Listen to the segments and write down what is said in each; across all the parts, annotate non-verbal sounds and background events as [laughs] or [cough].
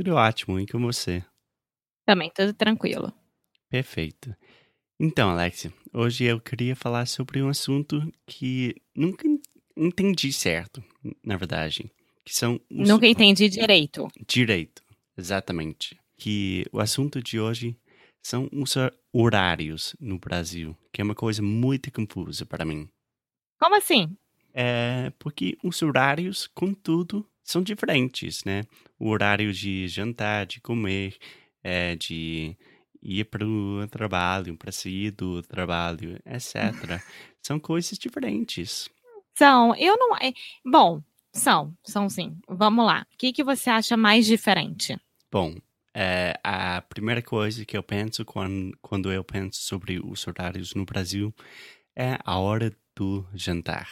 Tudo ótimo, e com você? Também, tudo tranquilo. Perfeito. Então, Alexia, hoje eu queria falar sobre um assunto que nunca entendi certo, na verdade. Que são os... Nunca entendi direito. Direito, exatamente. Que o assunto de hoje são os horários no Brasil, que é uma coisa muito confusa para mim. Como assim? É porque os horários, contudo, são diferentes, né? O horário de jantar, de comer, é, de ir para o trabalho, para sair do trabalho, etc. [laughs] são coisas diferentes. São, eu não. é, Bom, são, são sim. Vamos lá. O que, que você acha mais diferente? Bom, é, a primeira coisa que eu penso quando, quando eu penso sobre os horários no Brasil é a hora do jantar.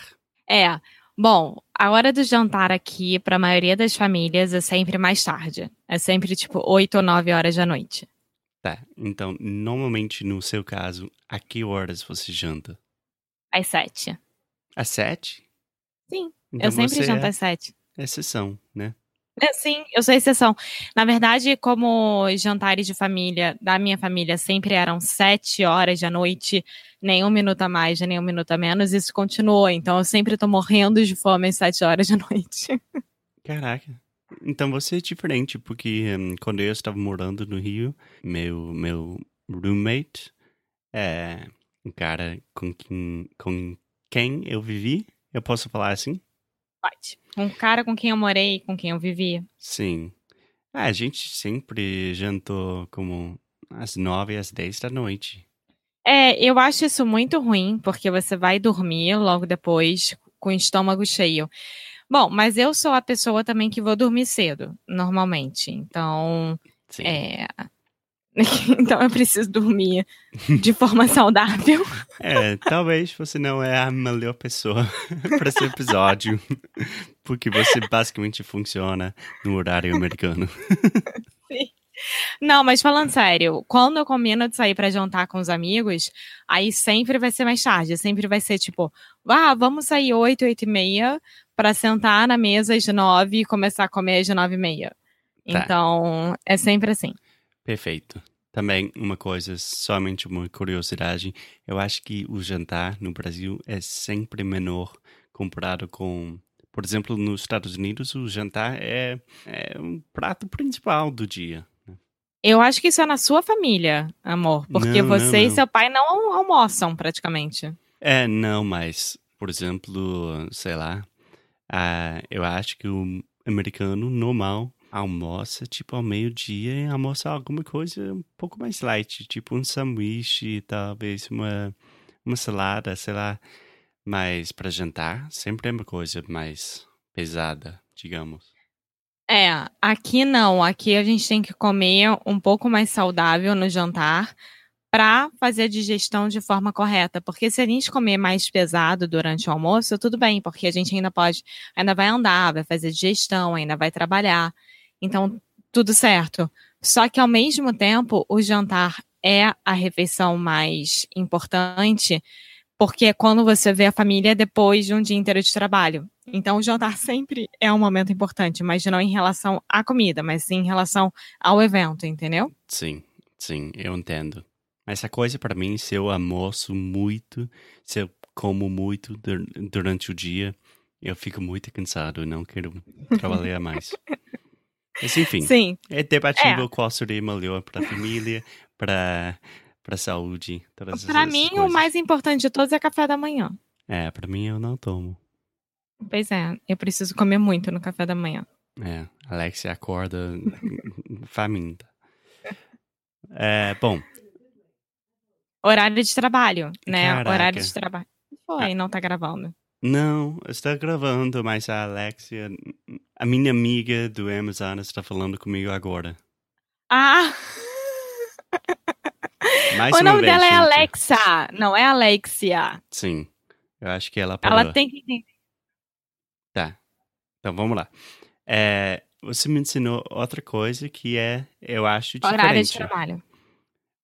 É, bom, a hora do jantar aqui, para a maioria das famílias, é sempre mais tarde. É sempre tipo 8 ou 9 horas da noite. Tá, então, normalmente no seu caso, a que horas você janta? Às 7. Às sete? Sim, Então eu sempre janto é às 7. exceção, né? É, sim, eu sou exceção. Na verdade, como os jantares de família da minha família sempre eram sete horas da noite, nem um minuto a mais, nem um minuto a menos, isso continuou. Então eu sempre tô morrendo de fome às sete horas da noite. Caraca. Então você é diferente, porque hum, quando eu estava morando no Rio, meu, meu roommate é um cara com quem, com quem eu vivi. Eu posso falar assim? Pode. Um cara com quem eu morei, com quem eu vivi. Sim. Ah, a gente sempre jantou como às nove, às dez da noite. É, eu acho isso muito ruim, porque você vai dormir logo depois com o estômago cheio. Bom, mas eu sou a pessoa também que vou dormir cedo, normalmente. Então, Sim. é. [laughs] então eu preciso dormir de forma [laughs] saudável. É, talvez você não é a melhor pessoa [laughs] para esse episódio, porque você basicamente funciona no horário americano. Não, mas falando sério, quando eu combino de sair pra jantar com os amigos, aí sempre vai ser mais tarde. Sempre vai ser tipo, ah, vamos sair 8, 8 e meia pra sentar na mesa às 9 e começar a comer às 9 e meia. Tá. Então, é sempre assim. Perfeito. Também uma coisa, somente uma curiosidade, eu acho que o jantar no Brasil é sempre menor comparado com, por exemplo, nos Estados Unidos, o jantar é, é um prato principal do dia. Eu acho que isso é na sua família, amor. Porque Não, não, você e não. seu pai não almoçam praticamente. É, não, mas, por exemplo, sei lá, ah, eu acho que o americano normal almoça tipo ao meio-dia e almoça alguma coisa um pouco mais light, tipo um sanduíche, talvez uma, uma salada, sei lá. Mas para jantar, sempre é uma coisa mais pesada, digamos. É, aqui não. Aqui a gente tem que comer um pouco mais saudável no jantar para fazer a digestão de forma correta. Porque se a gente comer mais pesado durante o almoço, tudo bem, porque a gente ainda pode, ainda vai andar, vai fazer digestão, ainda vai trabalhar. Então, tudo certo. Só que ao mesmo tempo, o jantar é a refeição mais importante, porque é quando você vê a família depois de um dia inteiro de trabalho. Então, o jantar [laughs] sempre é um momento importante, mas não em relação à comida, mas sim em relação ao evento, entendeu? Sim, sim, eu entendo. Mas a coisa para mim, se eu almoço muito, se eu como muito dur- durante o dia, eu fico muito cansado, não quero trabalhar mais. [laughs] Mas enfim, Sim. é debatível qual seria melhor para a família, para pra saúde. Essas mim, o coisas. mais importante de todos é café da manhã. É, pra mim eu não tomo. Pois é, eu preciso comer muito no café da manhã. É, Alexia acorda [laughs] faminta. É, bom, Horário de trabalho, né? Caraca. Horário de trabalho. Foi, não tá gravando. não, está gravando, mas a Alexia, a minha amiga do Amazon, está falando comigo agora. Ah! O nome dela é. Alexa, não é Alexia. Sim, eu acho que ela parou. Ela tem que entender. Tá, então vamos lá. É, você me ensinou outra coisa que é, eu acho, diferente. Horário de trabalho.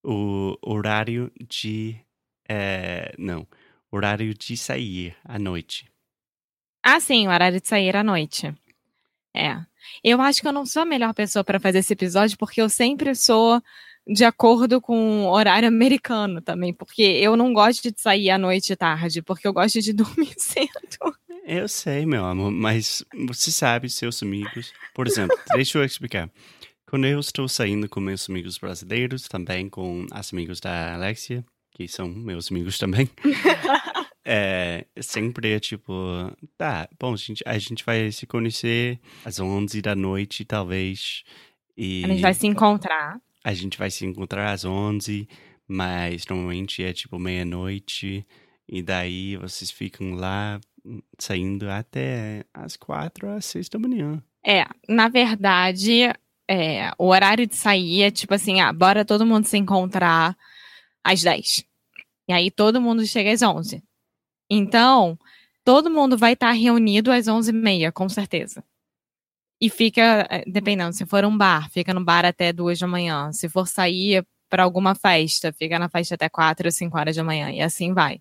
o horário de. é, não, horário de sair à noite. Ah, sim, o horário de sair à noite. É. Eu acho que eu não sou a melhor pessoa para fazer esse episódio, porque eu sempre sou de acordo com o horário americano também, porque eu não gosto de sair à noite e tarde, porque eu gosto de [laughs] dormir cedo. Eu sei, meu amor, mas você sabe, seus amigos. Por exemplo, [laughs] deixa eu explicar. Quando eu estou saindo com meus amigos brasileiros, também com as amigos da Alexia, que são meus amigos também, [laughs] é, sempre é tipo, tá, bom, a gente, a gente vai se conhecer às 11 da noite, talvez. E A gente vai se encontrar. A gente vai se encontrar às 11, mas normalmente é tipo meia-noite. E daí vocês ficam lá hum, saindo até às quatro às seis da manhã. É, na verdade, é, o horário de sair é tipo assim, ah, bora todo mundo se encontrar às 10. E aí todo mundo chega às 11. Então, todo mundo vai estar reunido às 11h30, com certeza. E fica, eh, dependendo, se for um bar, fica no bar até duas da manhã. Se for sair para alguma festa, fica na festa até quatro ou cinco horas da manhã. E assim vai.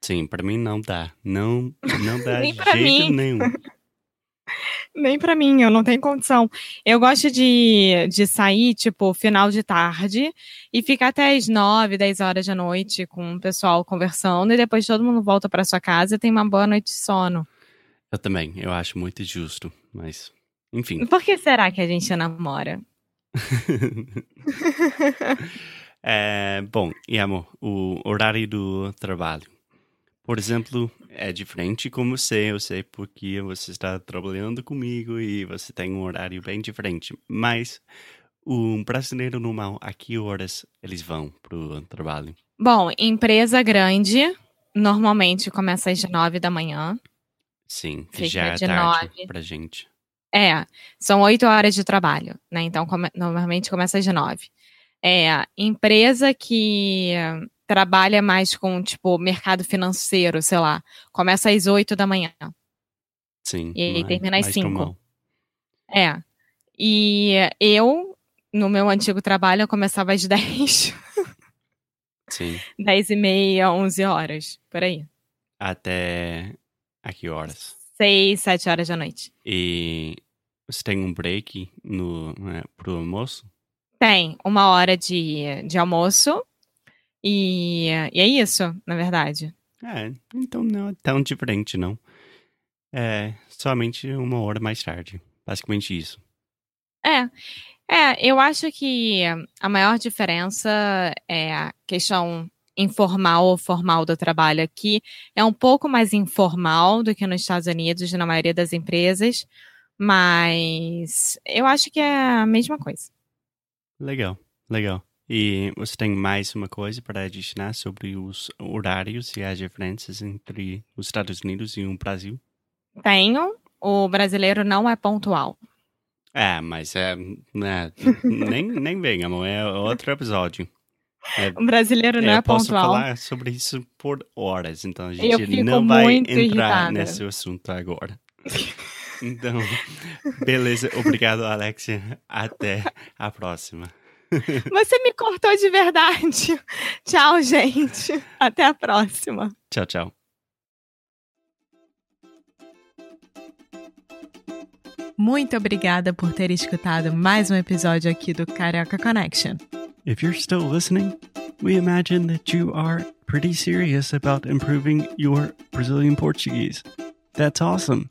Sim, pra mim não dá. Não, não dá [laughs] Nem jeito mim. nenhum. [laughs] Nem pra mim, eu não tenho condição. Eu gosto de, de sair, tipo, final de tarde e ficar até as 9, 10 horas da noite com o pessoal conversando e depois todo mundo volta pra sua casa e tem uma boa noite de sono. Eu também, eu acho muito justo, mas enfim. Por que será que a gente namora? [laughs] É, bom, e amor, o horário do trabalho. Por exemplo, é diferente com você, eu sei porque você está trabalhando comigo e você tem um horário bem diferente. Mas um brasileiro normal, a que horas eles vão pro trabalho? Bom, empresa grande normalmente começa às 9 da manhã. Sim, que já é de tarde nove. pra gente. É, são oito horas de trabalho, né? Então, come- normalmente começa às nove. É, empresa que trabalha mais com, tipo, mercado financeiro, sei lá, começa às oito da manhã. Sim. E aí termina às cinco. É. E eu, no meu antigo trabalho, eu começava às [laughs] dez, Sim. dez e meia, onze horas, por aí. Até a que horas? Seis, sete horas da noite. E você tem um break no, né, pro almoço? Tem uma hora de, de almoço e, e é isso, na verdade. É, então não é tão diferente, não. É somente uma hora mais tarde. Basicamente isso. É, é, eu acho que a maior diferença é a questão informal ou formal do trabalho aqui. É um pouco mais informal do que nos Estados Unidos, na maioria das empresas, mas eu acho que é a mesma coisa. Legal, legal. E você tem mais uma coisa para adicionar sobre os horários e as diferenças entre os Estados Unidos e o Brasil? Tenho, o brasileiro não é pontual. É, mas é. né, [laughs] nem, nem amor. É outro episódio. O brasileiro não é posso pontual. falar sobre isso por horas, então a gente não vai entrar irritada. nesse assunto agora. [laughs] Então, beleza. Obrigado, Alexia. Até a próxima. Você me cortou de verdade. Tchau, gente. Até a próxima. Tchau, tchau. Muito obrigada por ter escutado mais um episódio aqui do Carioca Connection. If you're still listening, we imagine that you are pretty serious about improving your Brazilian Portuguese. That's awesome.